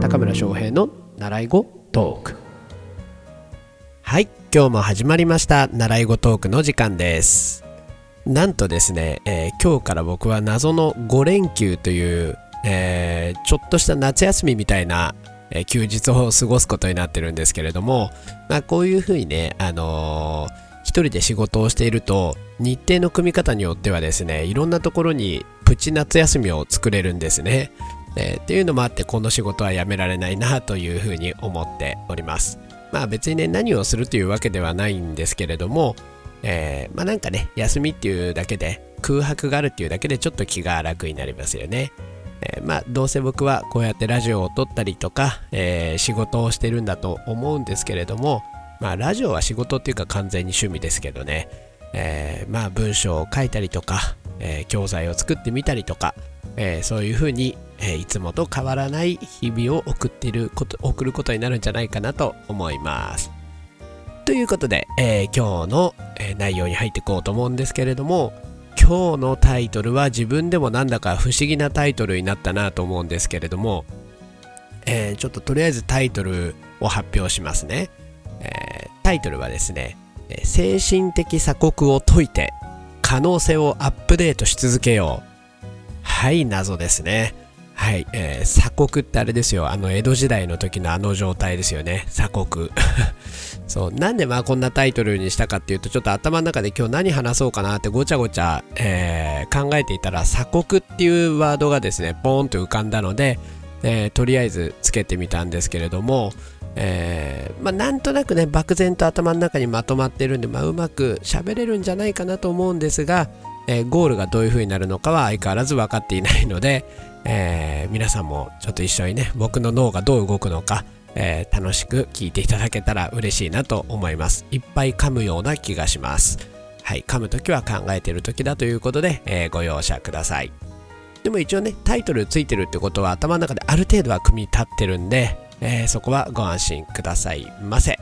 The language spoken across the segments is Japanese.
高村翔平の習い語トーク。はい今日も始まりました。習い語トークの時間です。なんとですね、えー今日から僕は謎の5連休という、えーちょっとした夏休みみたいな、え休日を過ごすことになってるんですけれども、まあ、こういうふうにね、あのー人で仕事をしていると日程の組み方によってはですねいろんなところにプチ夏休みを作れるんですね。えーっていうのもあってこの仕事はやめられないなというふうに思っております。まあ別にね何をするというわけではないんですけれども、えーまあなんかね休みっていうだけで空白があるっていうだけでちょっと気が楽になりますよね。えーまあどうせ僕はこうやってラジオを撮ったりとか、えー仕事をしてるんだと思うんですけれどもまあラジオは仕事っていうか完全に趣味ですけどね、えーまあ文章を書いたりとか、えー教材を作ってみたりとか、えーそういうふうに、えいつもと変わらない日々を送っていること送ることになるんじゃないかなと思います。ということで、え今日の、え内容に入っていこうと思うんですけれども今日のタイトルは自分でもなんだか不思議なタイトルになったなと思うんですけれども、えちょっととりあえずタイトルを発表しますね。えータイトルはですね、精神的鎖国を解いて可能性をアップデートし続けよう。はい、謎ですね。はい、えー鎖国ってあれですよ。あの江戸時代の時のあの状態ですよね。鎖国。そう、なんでまあこんなタイトルにしたかっていうと、ちょっと頭の中で今日何話そうかなってごちゃごちゃ、えー考えていたら、鎖国っていうワードがですね、ポーンと浮かんだので、えーとりあえずつけてみたんですけれども、えーまあ、なんとなくね漠然と頭の中にまとまってるんで、まあ、うまく喋れるんじゃないかなと思うんですが、えーゴールがどういう風になるのかは相変わらず分かっていないので、えー皆さんもちょっと一緒にね僕の脳がどう動くのか、えー楽しく聞いていただけたら嬉しいなと思います。いっぱい噛むような気がします。はい噛む時は考えてる時だということで、えご容赦ください。でも一応ねタイトルついてるってことは頭の中である程度は組み立ってるんで、えーそこはご安心くださいませ。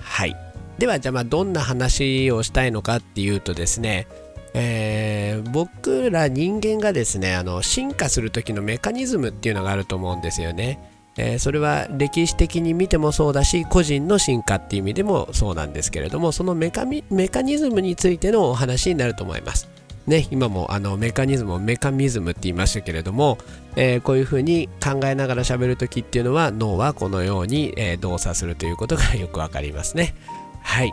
はい。ではじゃあまあどんな話をしたいのかっていうとですねえー僕ら人間がですねあの進化する時のメカニズムっていうのがあると思うんですよね、えーそれは歴史的に見てもそうだし個人の進化っていう意味でもそうなんですけれどもそのメカミメカニズムについてのお話になると思います。ね、今もあのメカニズムをメカミズムって言いましたけれども、えーこういうふうに考えながら喋るときっていうのは脳はこのように、えー動作するということがよくわかりますね。はい。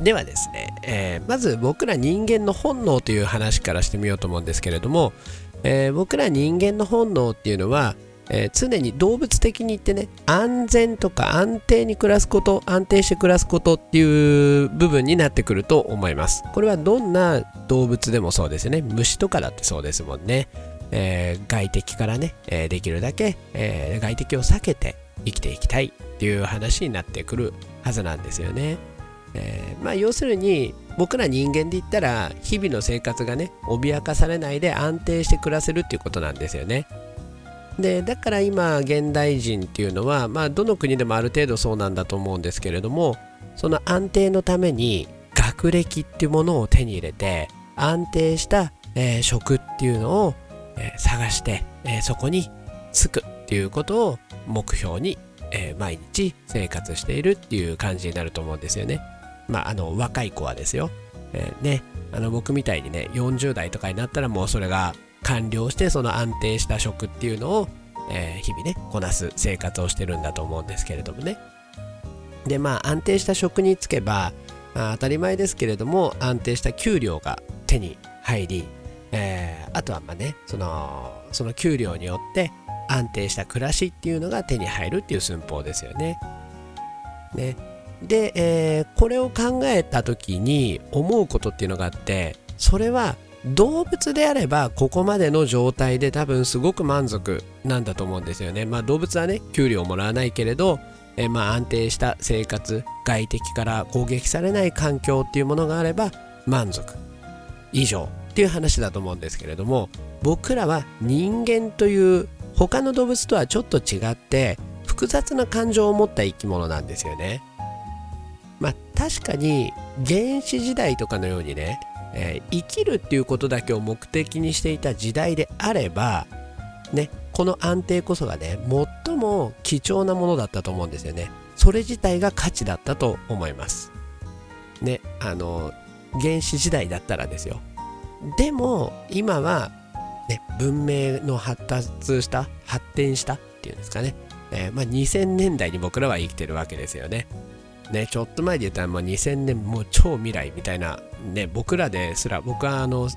ではですね、えーまず僕ら人間の本能という話からしてみようと思うんですけれども、え僕ら人間の本能っていうのは、えー常に動物的に言ってね安全とか安定に暮らすこと安定して暮らすことっていう部分になってくると思います。これはどんな動物でもそうですよね。虫とかだってそうですもんね、えー外敵からね、えーできるだけ、えー外敵を避けて生きていきたいっていう話になってくるはずなんですよね、えーまあ要するに僕ら人間で言ったら日々の生活がね脅かされないで安定して暮らせるっていうことなんですよね。でだから今現代人っていうのは、まあ、どの国でもある程度そうなんだと思うんですけれどもその安定のために学歴っていうものを手に入れて安定した、えー職っていうのを、えー探して、えーそこに就くっていうことを目標に、え毎日生活しているっていう感じになると思うんですよね。まあ、あの若い子はですよ。えね、あの僕みたいにね40代とかになったらもうそれが完了してその安定した職っていうのを、えー日々ねこなす生活をしてるんだと思うんですけれどもねでまあ安定した職に就けば、まあ当たり前ですけれども安定した給料が手に入り、えーあとはまあねそのその給料によって安定した暮らしっていうのが手に入るっていう寸法ですよね。ねで、えーこれを考えた時に思うことっていうのがあってそれは動物であればここまでの状態で多分すごく満足なんだと思うんですよね。まあ動物はね給料もらわないけれど、えまあ安定した生活外敵から攻撃されない環境っていうものがあれば満足以上っていう話だと思うんですけれども僕らは人間という他の動物とはちょっと違って複雑な感情を持った生き物なんですよね。まあ確かに原始時代とかのようにねえー、生きるっていうことだけを目的にしていた時代であればねこの安定こそがね最も貴重なものだったと思うんですよね。それ自体が価値だったと思います。ねあの原始時代だったらですよ。でも今は、ね、文明の発達した発展したっていうんですかね、えー、まあ、2000年代に僕らは生きてるわけですよね。ね、ちょっと前で言ったらもう2000年もう超未来みたいな、ね、僕らですら僕はあの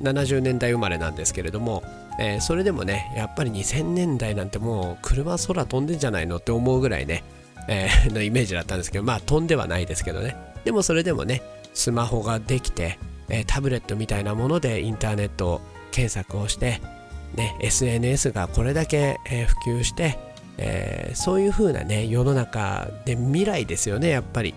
70年代生まれなんですけれども、えー、それでもねやっぱり2000年代なんてもう車空飛んでんじゃないのって思うぐらいね、えー、のイメージだったんですけどまあ飛んではないですけどね。でもそれでもねスマホができて、えー、タブレットみたいなものでインターネット検索をして、ね、SNS がこれだけ、え普及してえー、そういう風なね世の中で未来ですよねやっぱり。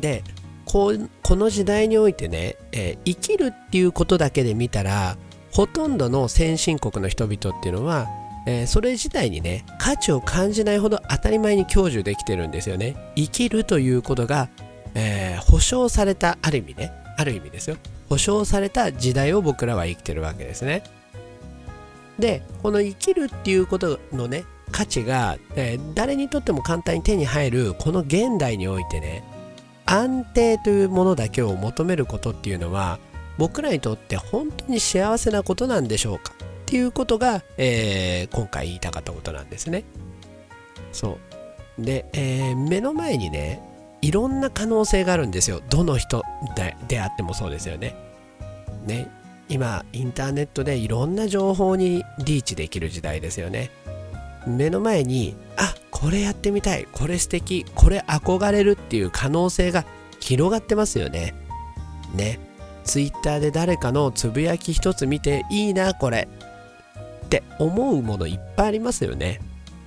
でこの時代においてね、えー、生きるっていうことだけで見たらほとんどの先進国の人々っていうのは、えー、それ自体にね価値を感じないほど当たり前に享受できてるんですよね。生きるということが、え、保証されたある意味ねある意味ですよ。保証された時代を僕らは生きてるわけですね。でこの生きるっていうことのね価値が、えー、誰にとっても簡単に手に入るこの現代においてね安定というものだけを求めることっていうのは僕らにとって本当に幸せなことなんでしょうか？っていうことが、えー、今回言いたかったことなんですね。そうで、えー、目の前にねいろんな可能性があるんですよどの人であってもそうですよね。ね今インターネットでいろんな情報にリーチできる時代ですよね。目の前にあこれやってみたい。これ素敵。これ憧れるっていう可能性が広がってますよね。ね。ツイッターで誰かのつぶやき一つ見ていいなこれ。って思うものいっぱいありますよね。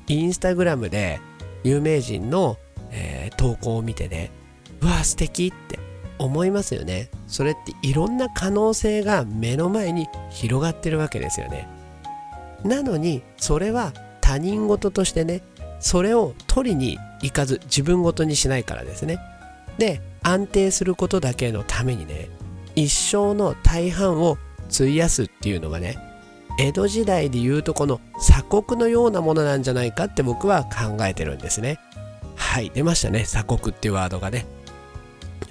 インスタグラムで有名人の、えー、投稿を見てね。うわ素敵って思いますよね。それっていろんな可能性が目の前に広がってるわけですよね。なのにそれは他人事としてねそれを取りに行かず自分事にしないからですね。で安定することだけのためにね一生の大半を費やすっていうのがね江戸時代でいうとこの鎖国のようなものなんじゃないかって僕は考えてるんですね。はい出ましたね鎖国っていうワードがね。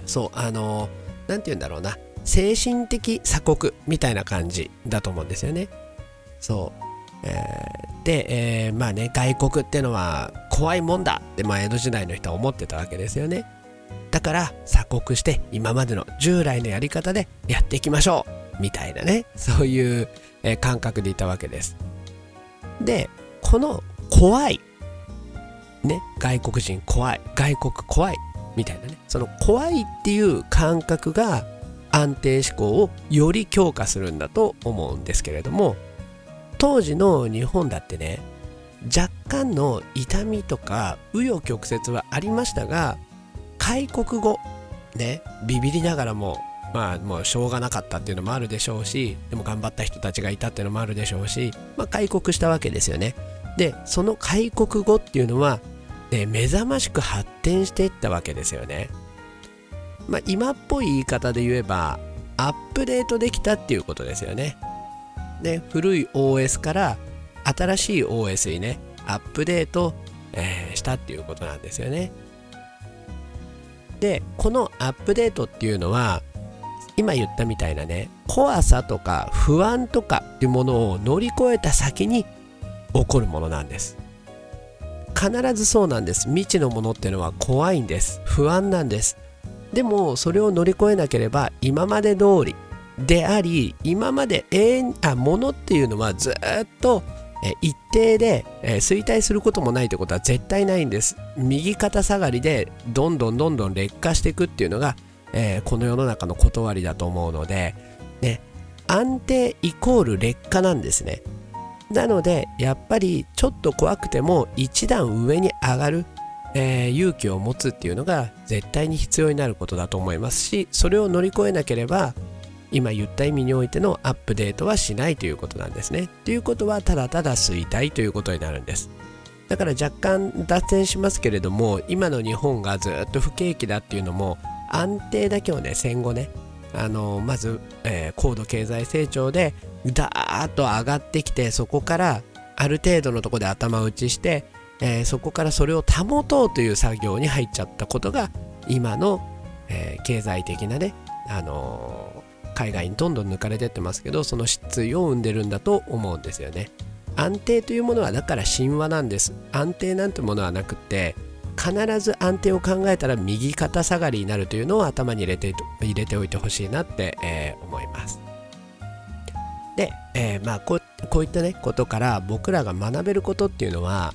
そうあの何て言うんだろうな。精神的鎖国みたいな感じだと思うんですよね。そうえー、で、えー、まあね外国ってのは怖いもんだって、まあ、江戸時代の人は思ってたわけですよね。だから鎖国して今までの従来のやり方でやっていきましょうみたいなねそういう、え、感覚でいたわけです。でこの怖いね外国人怖い外国怖いみたいなねその怖いっていう感覚が安定志向をより強化するんだと思うんですけれども当時の日本だってね若干の痛みとか紆余曲折はありましたが開国後ねビビりながらもまあもうしょうがなかったっていうのもあるでしょうしでも頑張った人たちがいたっていうのもあるでしょうし、まあ、開国したわけですよね。でその開国後っていうのは、ね、目覚ましく発展していったわけですよね。まあ今っぽい言い方で言えばアップデートできたっていうことですよね。ね、古い OS から新しい OS にね、アップデート、えー、したっていうことなんですよね。で、このアップデートっていうのは、今言ったみたいなね、怖さとか不安とかっていうものを乗り越えた先に起こるものなんです。必ずそうなんです。未知のものっていうのは怖いんです。不安なんです。でも、それを乗り越えなければ、今まで通り、であり今まで永遠あ物っていうのはずっと一定で衰退することもないってことは絶対ないんです。右肩下がりでどんどんどんどん劣化していくっていうのが、えー、この世の中の断りだと思うので、ね、安定イコール劣化なんですね。なのでやっぱりちょっと怖くても一段上に上がる、えー、勇気を持つっていうのが絶対に必要になることだと思いますしそれを乗り越えなければ今言った意味においてのアップデートはしないということなんですね。ということはただただ衰退ということになるんです。だから若干脱線しますけれども今の日本がずっと不景気だっていうのも安定だけをね戦後ねあのまず、えー、高度経済成長でダーッと上がってきてそこからある程度のところで頭打ちして、えー、そこからそれを保とうという作業に入っちゃったことが今の、えー、経済的なね、あの海外にどんどん抜かれてってますけどその失意を生んでるんだと思うんですよね。安定というものはだから神話なんです安定なんてものはなくって必ず安定を考えたら右肩下がりになるというのを頭に入れて入れておいてほしいなって、えー、思いますで、えー、まあここういったねことから僕らが学べることっていうのは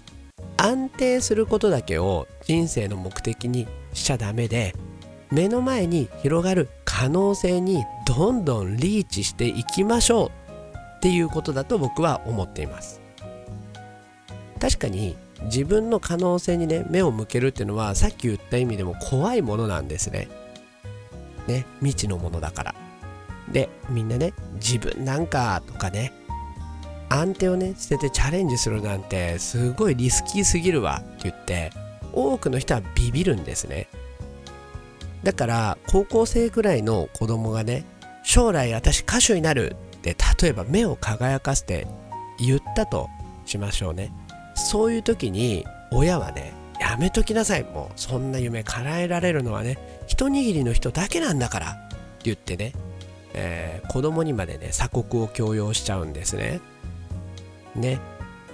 安定することだけを人生の目的にしちゃダメで目の前に広がる可能性にどんどんリーチしていきましょうっていうことだと僕は思っています。確かに自分の可能性にね目を向けるっていうのはさっき言った意味でも怖いものなんですね。ね未知のものだから。でみんなね自分なんかとかね安定をね捨ててチャレンジするなんてすごいリスキーすぎるわって言って多くの人はビビるんですね。だから高校生くらいの子供がね将来私歌手になるって例えば目を輝かせて言ったとしましょうね。そういう時に親はねやめときなさい。もうそんな夢叶えられるのはね一握りの人だけなんだからって言ってね、えー、子供にまでね鎖国を強要しちゃうんですね。ね。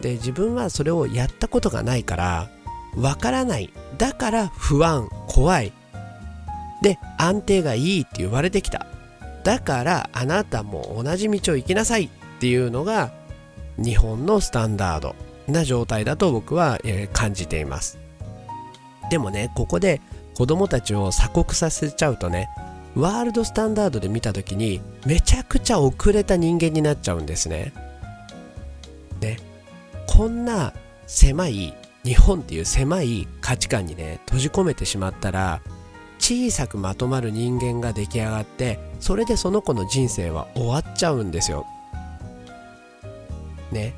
で自分はそれをやったことがないからわからない。だから不安怖い。で安定がいいって言われてきた。だからあなたも同じ道を行きなさいっていうのが日本のスタンダードな状態だと僕は、え、感じています。でもねここで子供たちを鎖国させちゃうとねワールドスタンダードで見た時にめちゃくちゃ遅れた人間になっちゃうんですね。ね。こんな狭い日本っていう狭い価値観にね閉じ込めてしまったら小さくまとまる人間が出来上がってそれでその子の人生は終わっちゃうんですよね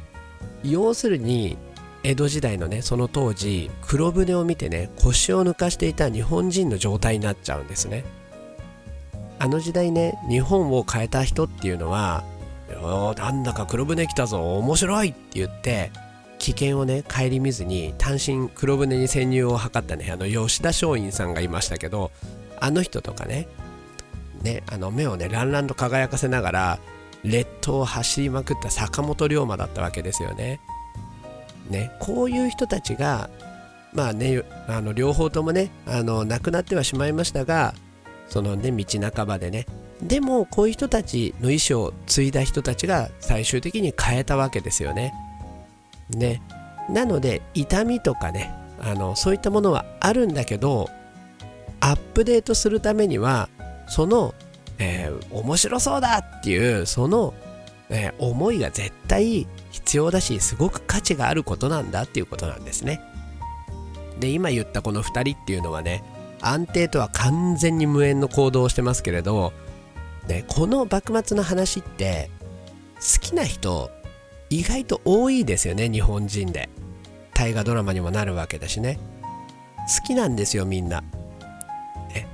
要するに江戸時代のねその当時黒船を見てね腰を抜かしていた日本人の状態になっちゃうんですねあの時代ね日本を変えた人っていうのは「なんだか黒船来たぞ面白い!」って言って危険をね顧みずに単身黒船に潜入を図ったねあの吉田松陰さんがいましたけどあの人とかねねあの目をねランランと輝かせながら列島を走りまくった坂本龍馬だったわけですよね。ねこういう人たちがまあねあの両方ともねあの亡くなってはしまいましたがそのね道半ばでねでもこういう人たちの意思を継いだ人たちが最終的に変えたわけですよね。ね。なので痛みとかねあのそういったものはあるんだけどアップデートするためにはそのえー、面白そうだっていうその、えー、思いが絶対必要だしすごく価値があることなんだっていうことなんですね。で今言ったこの2人っていうのはね安定とは完全に無縁の行動をしてますけれどでこの幕末の話って好きな人意外と多いですよね日本人で。大河ドラマにもなるわけだしね。好きなんですよみんな。ね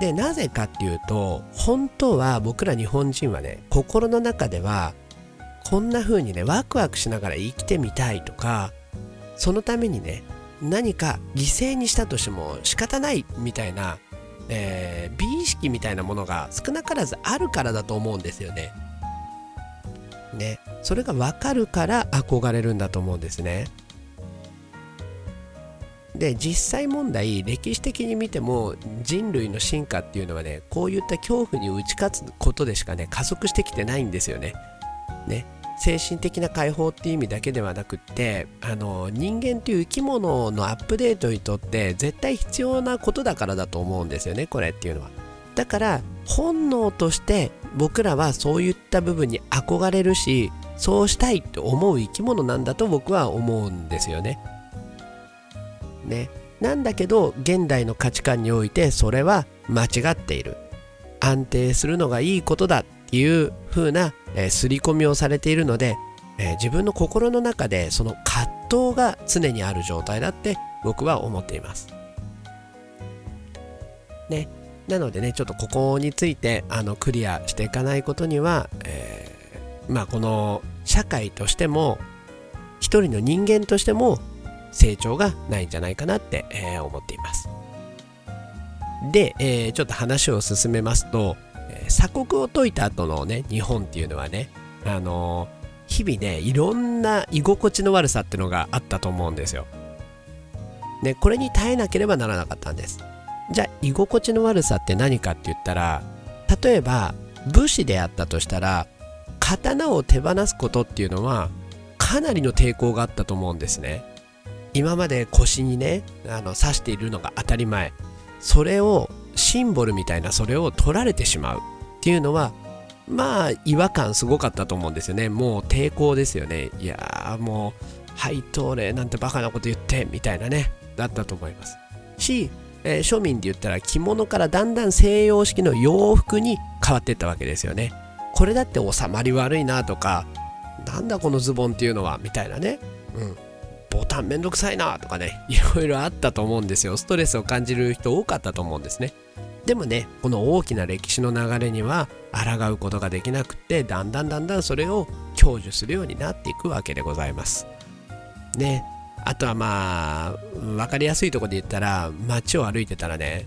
でなぜかっていうと本当は僕ら日本人はね心の中ではこんな風にねワクワクしながら生きてみたいとかそのためにね何か犠牲にしたとしても仕方ないみたいな、えー、美意識みたいなものが少なからずあるからだと思うんですよね。それが分かるから憧れるんだと思うんですね。で実際問題歴史的に見ても人類の進化っていうのはねこういった恐怖に打ち勝つことでしかね加速してきてないんですよね。ね精神的な解放っていう意味だけではなくってあの人間という生き物のアップデートにとって絶対必要なことだからだと思うんですよねこれっていうのは。だから本能として僕らはそういった部分に憧れるしそうしたいって思う生き物なんだと僕は思うんですよね。ねなんだけど現代の価値観においてそれは間違っている安定するのがいいことだっていう風な、えー、刷り込みをされているので、えー、自分の心の中でその葛藤が常にある状態だって僕は思っています。ね、なのでねちょっとここについてあのクリアしていかないことには、えー、まあこの社会としても一人の人間としても成長がないんじゃないかなって、えー、思っています。で、えー、ちょっと話を進めますと、え鎖国を解いた後のね日本っていうのはねあの日々ねいろんな居心地の悪さっていうのがあったと思うんですよ。ねこれに耐えなければならなかったんです。じゃあ居心地の悪さって何かって言ったら例えば武士であったとしたら刀を手放すことっていうのはかなりの抵抗があったと思うんですね。今まで腰にねあの刺しているのが当たり前。それをシンボルみたいなそれを取られてしまうっていうのはまあ違和感すごかったと思うんですよね。もう抵抗ですよね。いやもうはい通れなんてバカなこと言ってみたいなね。だったと思います。しえー、庶民で言ったら着物からだんだん西洋式の洋服に変わっていったわけですよね。これだって収まり悪いなとか、なんだこのズボンっていうのはみたいなね。うん。ボタンめんどくさいなとかね、いろいろあったと思うんですよ。ストレスを感じる人多かったと思うんですね。でもね、この大きな歴史の流れには抗うことができなくって、だんだんだんだんそれを享受するようになっていくわけでございます。ね、あとはまあ分かりやすいとこで言ったら街を歩いてたらね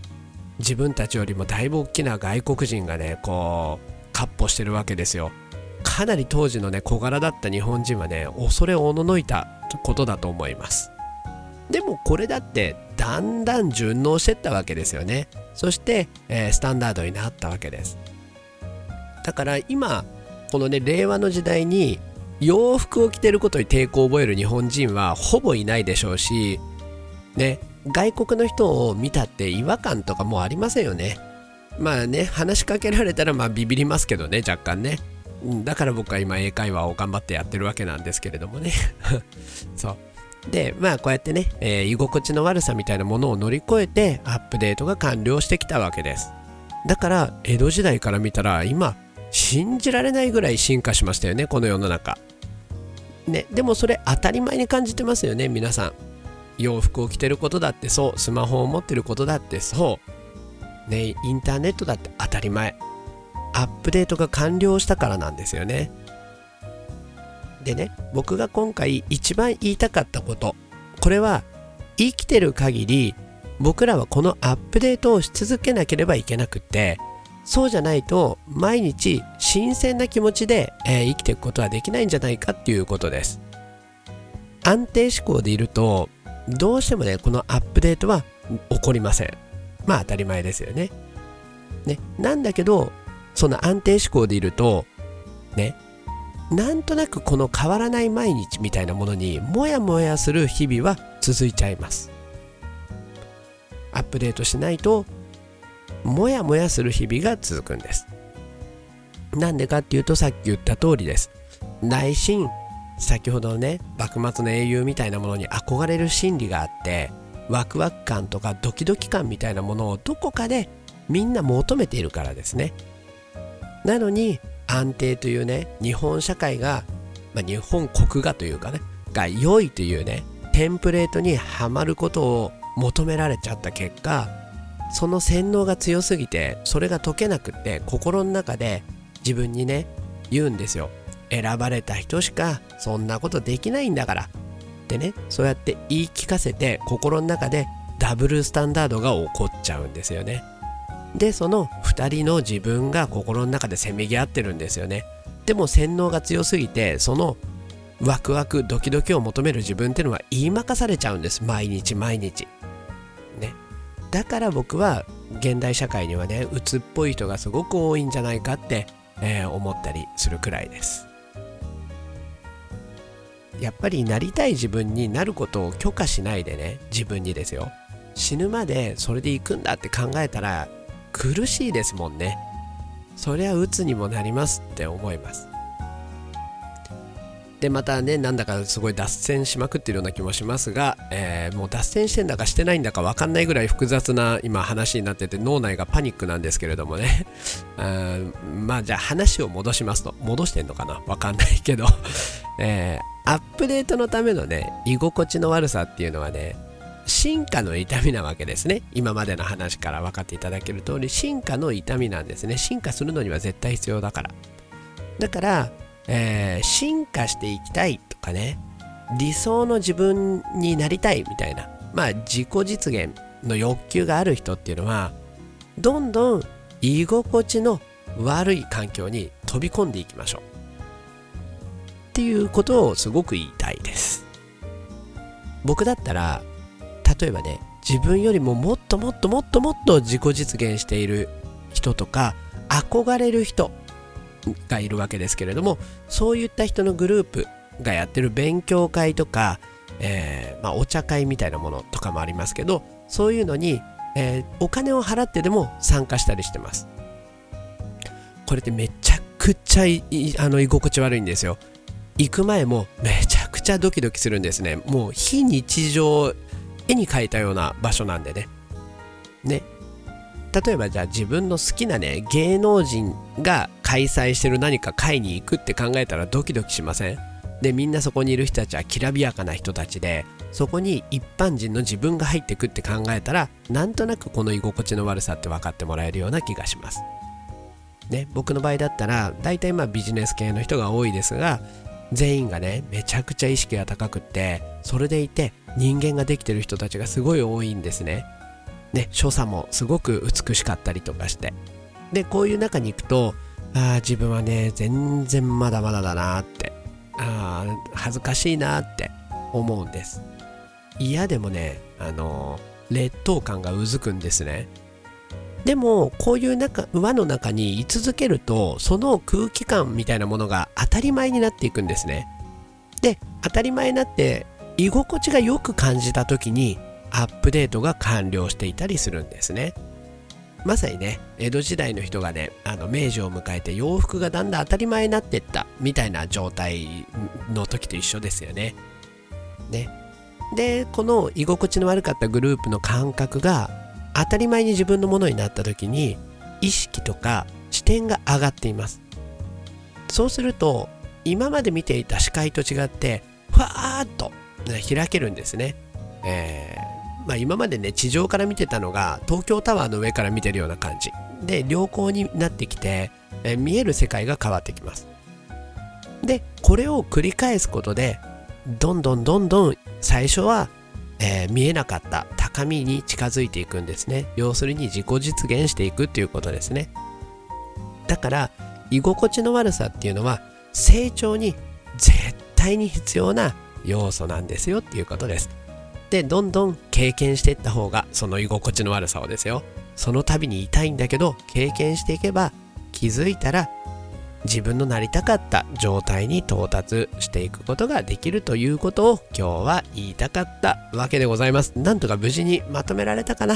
自分たちよりもだいぶ大きな外国人がねこうかっ歩してるわけですよ。かなり当時のね小柄だった日本人はね恐れおののいたことだと思います。でもこれだってだんだん順応してったわけですよね。そして、えー、スタンダードになったわけです。だから今このね令和の時代に洋服を着てることに抵抗を覚える日本人はほぼいないでしょうし、ね、外国の人を見たって違和感とかもありませんよね。まあね、話しかけられたらまあビビりますけどね、若干ね。だから僕は今英会話を頑張ってやってるわけなんですけれどもね。そう。で、まあこうやってね、えー、居心地の悪さみたいなものを乗り越えてアップデートが完了してきたわけです。だから江戸時代から見たら今信じられないぐらい進化しましたよね、この世の中。ね、でもそれ当たり前に感じてますよね皆さん洋服を着てることだってそうスマホを持ってることだってそうねインターネットだって当たり前。アップデートが完了したからなんですよね。でね僕が今回一番言いたかったこと。これは生きてる限り僕らはこのアップデートをし続けなければいけなくってそうじゃないと毎日新鮮な気持ちで、えー、生きていくことはできないんじゃないかっていうことです。安定思考でいるとどうしてもねこのアップデートは起こりません。まあ当たり前ですよね。ね。なんだけどその安定思考でいるとね。なんとなくこの変わらない毎日みたいなものにもやもやする日々は続いちゃいます。アップデートしないともやもやする日々が続くんです。なんでかっていうとさっき言った通りです。内心先ほどのね幕末の英雄みたいなものに憧れる心理があってワクワク感とかドキドキ感みたいなものをどこかでみんな求めているからですね。なのに安定というね日本社会が、まあ、日本国がというかねが良いというねテンプレートにはまることを求められちゃった結果その洗脳が強すぎてそれが解けなくって心の中で自分にね言うんですよ。選ばれた人しかそんなことできないんだからってねそうやって言い聞かせて心の中でダブルスタンダードが起こっちゃうんですよね。でその2人の自分が心の中でせめぎ合ってるんですよね。でも洗脳が強すぎてそのワクワクドキドキを求める自分っていうのは言いまかされちゃうんです。毎日毎日。ね。だから僕は現代社会にはね鬱っぽい人がすごく多いんじゃないかって、えー、思ったりするくらいです。やっぱりなりたい自分になることを許可しないでね。自分にですよ。死ぬまでそれで行くんだって考えたら苦しいですもんね。そりゃ鬱にもなりますって思います。でまたねなんだかすごい脱線しまくってるような気もしますが、えー、もう脱線してんだかしてないんだか分かんないぐらい複雑な今話になってて脳内がパニックなんですけれどもね。まあじゃあ話を戻しますと。戻してんのかな？分かんないけど。えー、アップデートのためのね居心地の悪さっていうのはね進化の痛みなわけですね。今までの話から分かっていただける通り進化の痛みなんですね。進化するのには絶対必要だから。だから、えー、進化していきたいとかね理想の自分になりたいみたいなまあ自己実現の欲求がある人っていうのはどんどん居心地の悪い環境に飛び込んでいきましょう。っていうことをすごく言いたいです。僕だったら例えばね自分よりももっともっともっともっと自己実現している人とか憧れる人がいるわけですけれどもそういった人のグループがやってる勉強会とか、えー、まあ、お茶会みたいなものとかもありますけどそういうのに、えー、お金を払ってでも参加したりしてます。これってめちゃくちゃあの居心地悪いんですよ。行く前もめちゃくちゃドキドキするんですね。もう非日常絵に描いたような場所なんでね。ね。例えばじゃあ自分の好きなね芸能人が開催してる何か会に行くって考えたらドキドキしません？でみんなそこにいる人たちはきらびやかな人たちでそこに一般人の自分が入ってくって考えたらなんとなくこの居心地の悪さって分かってもらえるような気がします。ね。僕の場合だったら大体まあビジネス系の人が多いですが全員がねめちゃくちゃ意識が高くってそれでいて人間ができてる人たちがすごい多いんですね。ね所作もすごく美しかったりとかして。でこういう中に行くとああ自分はね全然まだまだだなって。あ恥ずかしいなって思うんです。嫌でもねあの劣等感がうずくんですね。でもこういう中輪の中に居続けるとその空気感みたいなものが当たり前になっていくんですね。で当たり前になって居心地がよく感じた時にアップデートが完了していたりするんですね。まさにね江戸時代の人がねあの明治を迎えて洋服がだんだん当たり前になっていったみたいな状態の時と一緒ですよね。ね。でこの居心地の悪かったグループの感覚が当たり前に自分のものになった時に意識とか視点が上がっています。そうすると今まで見ていた視界と違ってふわーっと開けるんですね、えー、まあ、今までね地上から見てたのが東京タワーの上から見てるような感じ。で良好になってきて、えー、見える世界が変わってきます。でこれを繰り返すことでどんどんどんどん最初は、えー、見えなかった高みに近づいていくんですね。要するに自己実現していくっていうことですね。だから居心地の悪さっていうのは成長に絶対に必要な要素なんですよっていうことです。でどんどん経験していった方がその居心地の悪さをですよ。その度に痛いんだけど経験していけば気づいたら自分のなりたかった状態に到達していくことができるということを今日は言いたかったわけでございます。なんとか無事にまとめられたかな？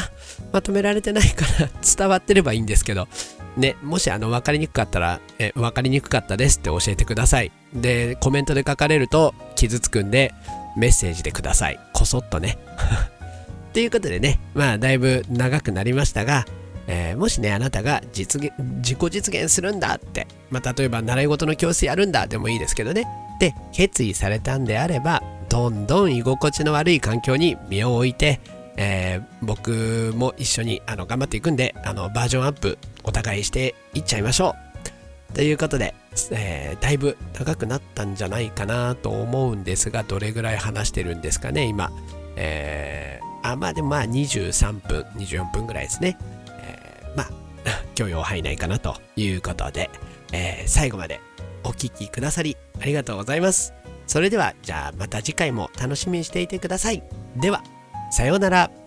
まとめられてないから 伝わってればいいんですけど、ね、もしあの分かりにくかったら、え、分かりにくかったですって教えてください。で、コメントで書かれると傷つくんでメッセージでください。こそっとね。ということでね、まあだいぶ長くなりましたが、えー、もしねあなたが実現自己実現するんだって、まあ、例えば習い事の教室やるんだでもいいですけどね。で決意されたんであればどんどん居心地の悪い環境に身を置いて、えー、僕も一緒にあの頑張っていくんであのバージョンアップお互いしていっちゃいましょう。ということで、えー、だいぶ長くなったんじゃないかなと思うんですがどれぐらい話してるんですかね今。えー、あまあでもまあ23分24分ぐらいですね。まあ、許容範囲内かなということで、えー、最後までお聴きくださりありがとうございます。それでは、じゃあまた次回も楽しみにしていてください。では、さようなら。